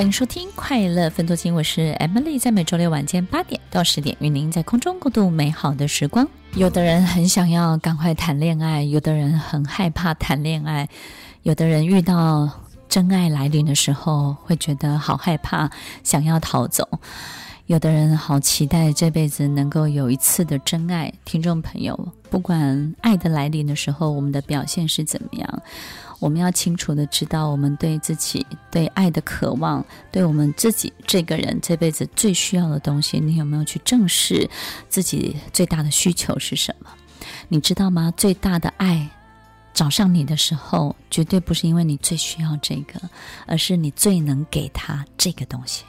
欢迎收听《快乐分多金》，我是 Emily，在每周六晚间八点到十点，与您在空中共度美好的时光。有的人很想要赶快谈恋爱，有的人很害怕谈恋爱，有的人遇到真爱来临的时候会觉得好害怕，想要逃走。有的人好期待这辈子能够有一次的真爱。听众朋友，不管爱的来临的时候，我们的表现是怎么样，我们要清楚的知道，我们对自己对爱的渴望，对我们自己这个人这辈子最需要的东西，你有没有去正视自己最大的需求是什么？你知道吗？最大的爱找上你的时候，绝对不是因为你最需要这个，而是你最能给他这个东西。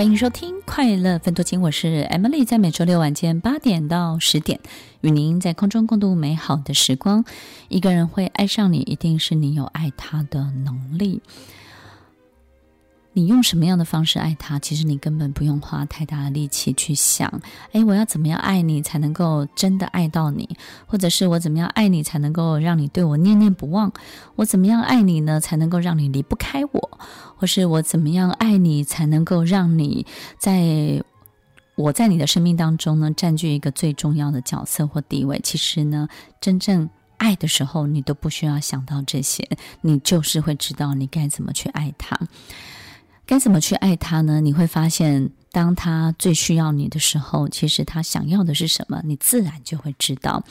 欢迎收听《快乐分多金》，我是 Emily，在每周六晚间八点到十点，与您在空中共度美好的时光。一个人会爱上你，一定是你有爱他的能力。你用什么样的方式爱他？其实你根本不用花太大的力气去想。诶，我要怎么样爱你才能够真的爱到你？或者是我怎么样爱你才能够让你对我念念不忘？我怎么样爱你呢？才能够让你离不开我？或是我怎么样爱你才能够让你在我在你的生命当中呢，占据一个最重要的角色或地位？其实呢，真正爱的时候，你都不需要想到这些，你就是会知道你该怎么去爱他。该怎么去爱他呢？你会发现，当他最需要你的时候，其实他想要的是什么，你自然就会知道。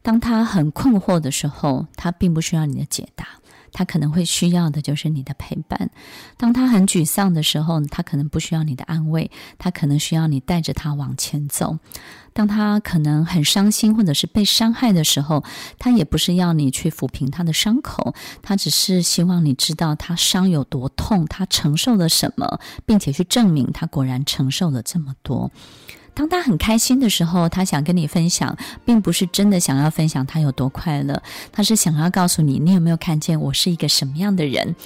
当他很困惑的时候，他并不需要你的解答。他可能会需要的就是你的陪伴。当他很沮丧的时候，他可能不需要你的安慰，他可能需要你带着他往前走。当他可能很伤心或者是被伤害的时候，他也不是要你去抚平他的伤口，他只是希望你知道他伤有多痛，他承受了什么，并且去证明他果然承受了这么多。当他很开心的时候，他想跟你分享，并不是真的想要分享他有多快乐，他是想要告诉你，你有没有看见我是一个什么样的人？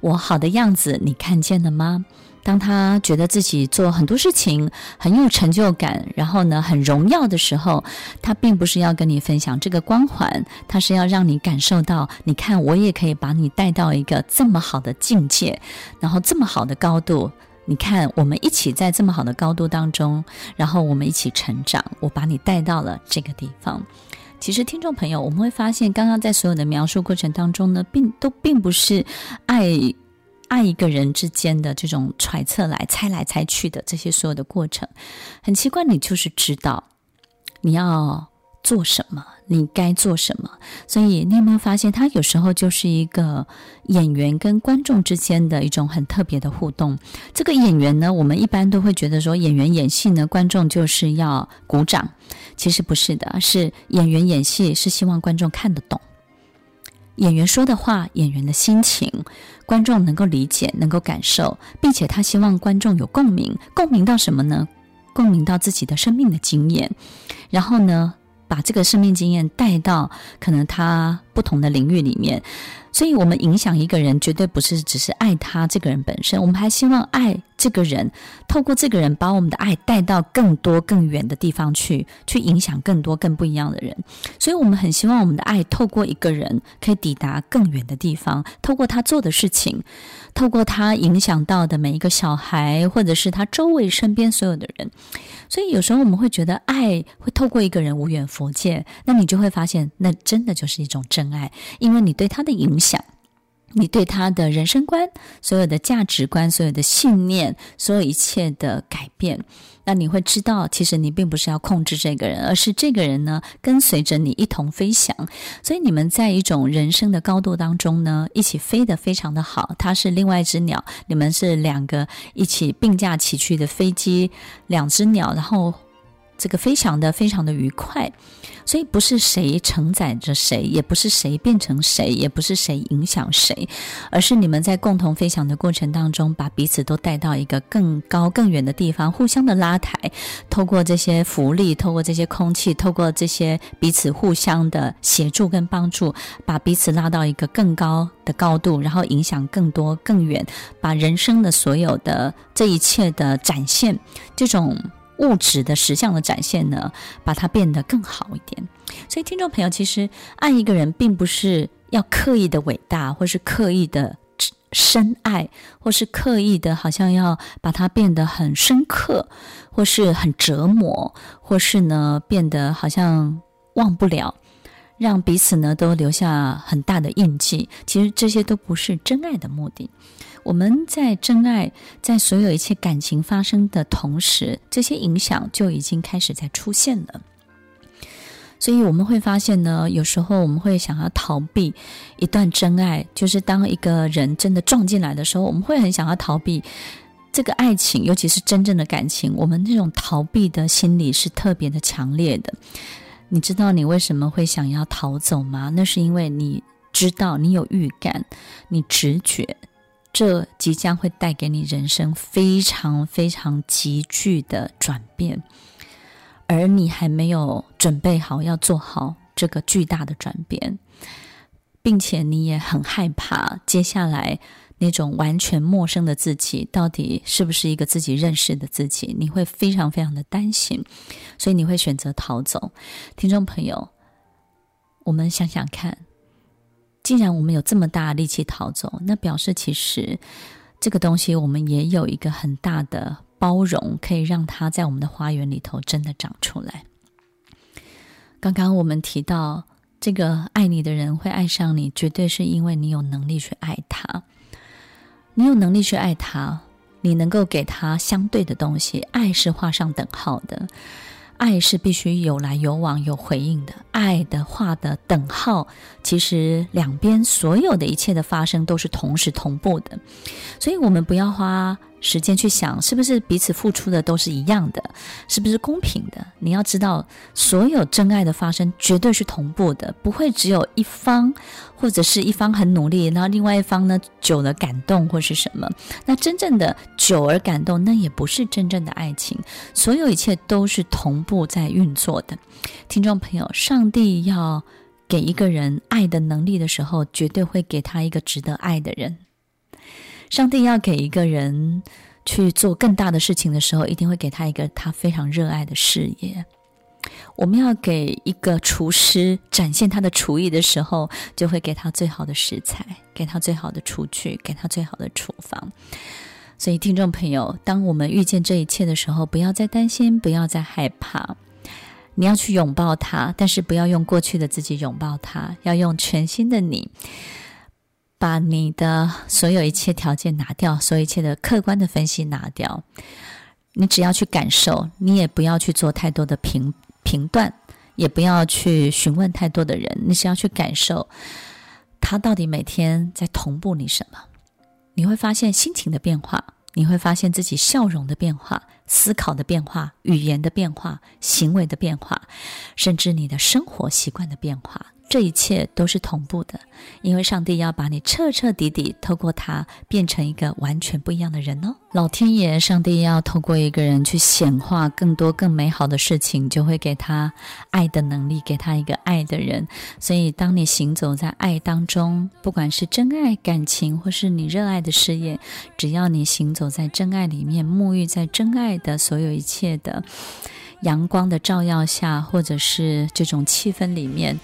我好的样子你看见了吗？当他觉得自己做很多事情很有成就感，然后呢，很荣耀的时候，他并不是要跟你分享这个光环，他是要让你感受到，你看我也可以把你带到一个这么好的境界，然后这么好的高度。你看，我们一起在这么好的高度当中，然后我们一起成长。我把你带到了这个地方。其实，听众朋友，我们会发现，刚刚在所有的描述过程当中呢，并都并不是爱爱一个人之间的这种揣测来猜来猜去的这些所有的过程。很奇怪，你就是知道你要做什么。你该做什么？所以你有没有发现，他有时候就是一个演员跟观众之间的一种很特别的互动。这个演员呢，我们一般都会觉得说，演员演戏呢，观众就是要鼓掌。其实不是的，是演员演戏是希望观众看得懂演员说的话，演员的心情，观众能够理解，能够感受，并且他希望观众有共鸣。共鸣到什么呢？共鸣到自己的生命的经验。然后呢，把这个生命经验带到可能他不同的领域里面，所以我们影响一个人，绝对不是只是爱他这个人本身，我们还希望爱这个人，透过这个人把我们的爱带到更多更远的地方去，去影响更多更不一样的人。所以我们很希望我们的爱透过一个人可以抵达更远的地方，透过他做的事情，透过他影响到的每一个小孩，或者是他周围身边所有的人。所以有时候我们会觉得爱会透过一个人无远佛界，那你就会发现，那真的就是一种真爱，因为你对他的影响，你对他的人生观、所有的价值观、所有的信念、所有一切的改变。那你会知道，其实你并不是要控制这个人，而是这个人呢，跟随着你一同飞翔。所以你们在一种人生的高度当中呢，一起飞得非常的好。他是另外一只鸟，你们是两个一起并驾齐驱的飞机，两只鸟，然后这个飞翔的非常的愉快。所以不是谁承载着谁，也不是谁变成谁，也不是谁影响谁，而是你们在共同飞翔的过程当中，把彼此都带到一个更高更远的地方，互相的拉抬，透过这些浮力，透过这些空气，透过这些彼此互相的协助跟帮助，把彼此拉到一个更高的高度，然后影响更多更远，把人生的所有的这一切的展现，这种。物质的实相的展现呢，把它变得更好一点。所以，听众朋友，其实爱一个人，并不是要刻意的伟大，或是刻意的深爱，或是刻意的，好像要把它变得很深刻，或是很折磨，或是呢，变得好像忘不了，让彼此呢都留下很大的印记。其实这些都不是真爱的目的。我们在真爱，在所有一切感情发生的同时，这些影响就已经开始在出现了。所以我们会发现呢，有时候我们会想要逃避一段真爱，就是当一个人真的撞进来的时候，我们会很想要逃避这个爱情，尤其是真正的感情。我们这种逃避的心理是特别的强烈的。你知道你为什么会想要逃走吗？那是因为你知道，你有预感，你直觉，这即将会带给你人生非常非常急剧的转变。而你还没有准备好要做好这个巨大的转变，并且你也很害怕接下来那种完全陌生的自己到底是不是一个自己认识的自己，你会非常非常的担心，所以你会选择逃走。听众朋友，我们想想看，既然我们有这么大的力气逃走，那表示其实这个东西我们也有一个很大的。包容可以让它在我们的花园里头真的长出来。刚刚我们提到，这个爱你的人会爱上你，绝对是因为你有能力去爱他。你有能力去爱他，你能够给他相对的东西。爱是画上等号的，爱是必须有来有往、有回应的。爱的画的等号，其实两边所有的一切的发生都是同时同步的，所以我们不要花。时间去想，是不是彼此付出的都是一样的？是不是公平的？你要知道，所有真爱的发生绝对是同步的，不会只有一方，或者是一方很努力，然后另外一方呢久了感动或是什么。那真正的久而感动，那也不是真正的爱情。所有一切都是同步在运作的。听众朋友，上帝要给一个人爱的能力的时候，绝对会给他一个值得爱的人。上帝要给一个人去做更大的事情的时候，一定会给他一个他非常热爱的事业。我们要给一个厨师展现他的厨艺的时候，就会给他最好的食材，给他最好的厨具，给他最好的厨房。所以，听众朋友，当我们遇见这一切的时候，不要再担心，不要再害怕。你要去拥抱他，但是不要用过去的自己拥抱他，要用全新的你。把你的所有一切条件拿掉，所有一切的客观的分析拿掉，你只要去感受，你也不要去做太多的评评断，也不要去询问太多的人，你只要去感受，他到底每天在同步你什么？你会发现心情的变化，你会发现自己笑容的变化，思考的变化，语言的变化，行为的变化，甚至你的生活习惯的变化。这一切都是同步的，因为上帝要把你彻彻底底透过他变成一个完全不一样的人哦。老天爷，上帝要透过一个人去显化更多更美好的事情，就会给他爱的能力，给他一个爱的人。所以，当你行走在爱当中，不管是真爱、感情，或是你热爱的事业，只要你行走在真爱里面，沐浴在真爱的所有一切的阳光的照耀下，或者是这种气氛里面。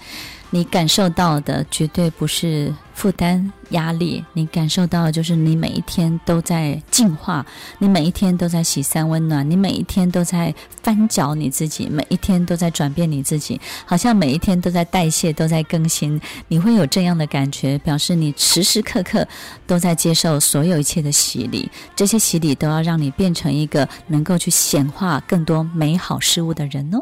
你感受到的绝对不是负担压力，你感受到的就是你每一天都在进化，你每一天都在洗三温暖，你每一天都在翻搅你自己，每一天都在转变你自己，好像每一天都在代谢，都在更新。你会有这样的感觉，表示你时时刻刻都在接受所有一切的洗礼，这些洗礼都要让你变成一个能够去显化更多美好事物的人哦。